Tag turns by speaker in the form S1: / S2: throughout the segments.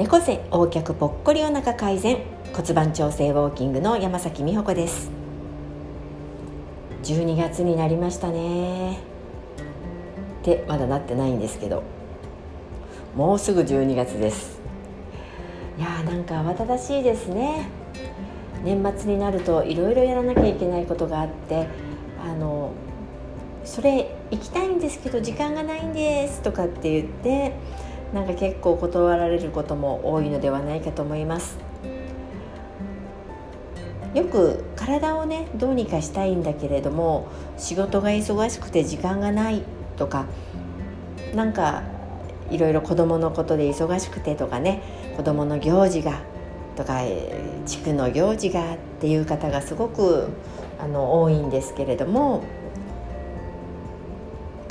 S1: 猫背横脚ぽっこりお腹改善。骨盤調整ウォーキングの山崎美穂子です。12月になりましたね。ってまだなってないんですけど。もうすぐ12月です。いやーなんか慌ただしいですね。年末になるといろいろやらなきゃいけないことがあってあのそれ行きたいんですけど時間がないんですとかって言ってなんか結構断られることも多いのではないかと思います。よく体をねどうにかしたいんだけれども仕事が忙しくて時間がないとかなんかいろいろ子供のことで忙しくてとかね子供の行事がとか地区の行事がっていう方がすごくあの多いんですけれども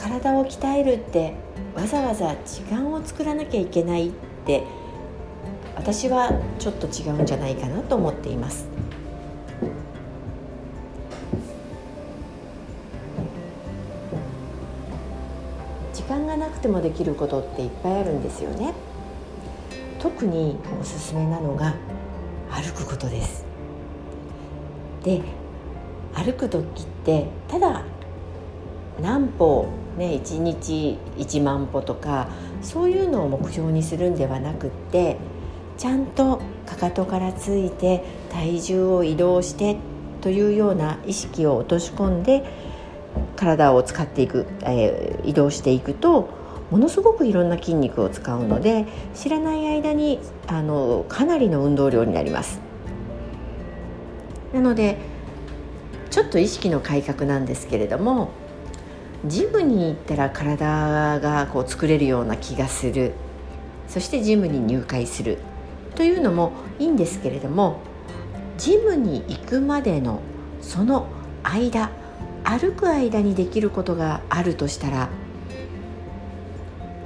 S1: 体を鍛えるってわざわざ時間を作らなきゃいけないって私はちょっと違うんじゃないかなと思っています。時間がなくてもできることっていっぱいあるんですよね。特におすすめなのが歩くことです。で歩く時ってただ何歩ね、1日1万歩とかそういうのを目標にするんではなくってちゃんとかかとからついて体重を移動してというような意識を落とし込んで体を使っていく、えー、移動していくとものすごくいろんな筋肉を使うので知らない間にあのかなりの運動量になります。なのでちょっと意識の改革なんですけれどもジムに行ったら体がこう作れるような気がする。そしてジムに入会するというのもいいんですけれどもジムに行くまでのその間歩く間にできることがあるとしたら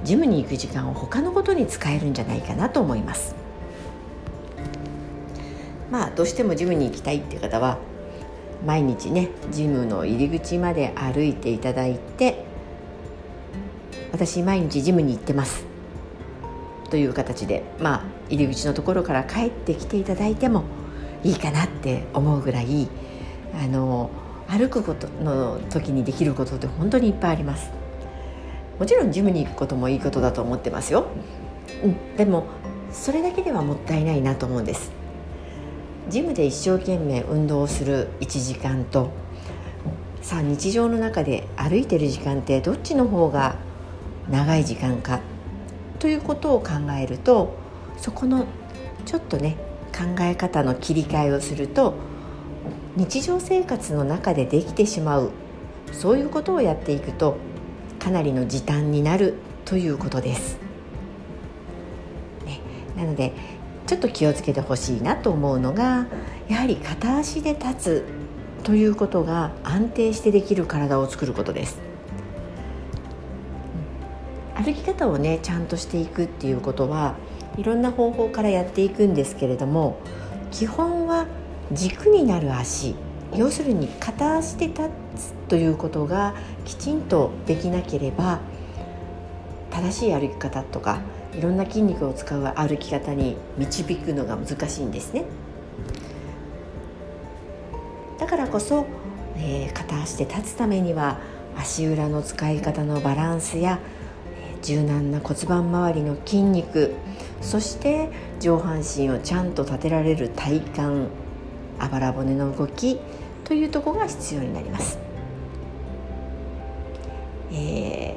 S1: ジムに行く時間を他のことに使えるんじゃないかなと思います。まあどうしてもジムに行きたいっていう方は毎日ねジムの入り口まで歩いていただいて私毎日ジムに行ってます。という形でまあ入り口のところから帰ってきていただいてもいいかなって思うぐらいあの歩くことの時にできることって本当にいっぱいあります。もちろんジムに行くこともいいことだと思ってますよ、うん、でもそれだけではもったいないなと思うんです。ジムで一生懸命運動する1時間とさあ日常の中で歩いてる時間ってどっちの方が長い時間かということを考えるとそこのちょっとね考え方の切り替えをすると日常生活の中でできてしまうそういうことをやっていくとかなりの時短になるということです。ね、なのでちょっと気をつけてほしいなと思うのがやはり片足で立つということが安定してできる体を作ることです。歩き方をねちゃんとしていくっていうことはいろんな方法からやっていくんですけれども基本は軸になる足。要するに片足で立つということがきちんとできなければ正しい歩き方とかいろんな筋肉を使う歩き方に導くのが難しいんですねだからこそ、えー、片足で立つためには足裏の使い方のバランスや、えー、柔軟な骨盤周りの筋肉そして上半身をちゃんと立てられる体幹あばら骨の動きというところが必要になります。え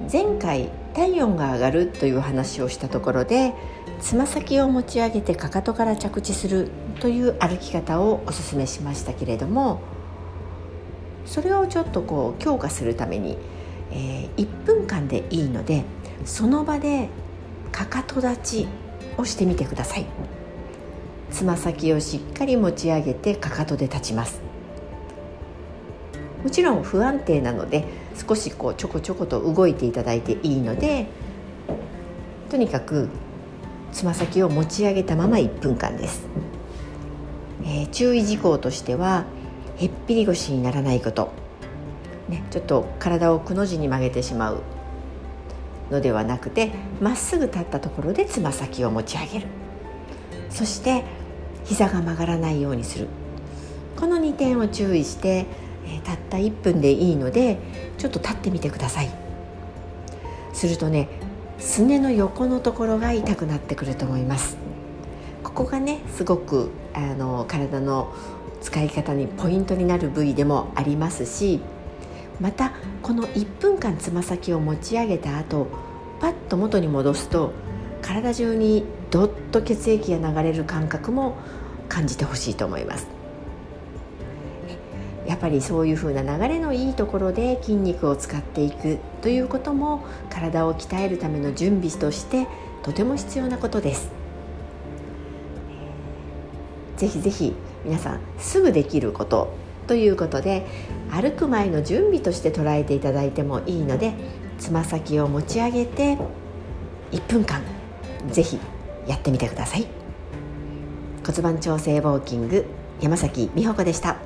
S1: ー、前回体温が上がるという話をしたところでつま先を持ち上げてかかとから着地するという歩き方をおすすめしましたけれどもそれをちょっとこう強化するために、えー、1分間でいいのでその場でかかと立ちをしてみてください。つま先をしっかり持ち上げてかかとで立ちます。もちろん不安定なので少しこうちょこちょこと動いていただいていいのでとにかくつま先を持ち上げたまま1分間です、えー、注意事項としてはへっぴり腰にならないこと、ね、ちょっと体をくの字に曲げてしまうのではなくてまっすぐ立ったところでつま先を持ち上げる。そして膝が曲がらないようにする。この2点を注意して、えたった1分でいいのでちょっと立ってみてください。するとねすねの横のところが痛くなってくると思います。ここがねすごくあの体の使い方にポイントになる部位でもありますしまたこの1分間つま先を持ち上げた後パッと元に戻すと体中にどっと血液が流れる感覚も感じてほしいと思います。やっぱりそういう風な流れのいいところで筋肉を使っていくということも体を鍛えるための準備としてとても必要なことです。ぜひぜひ皆さんすぐできることということで歩く前の準備として捉えていただいてもいいのでつま先を持ち上げて1分間ぜひやってみてください。骨盤調整ウォーキング山崎美穂子でした。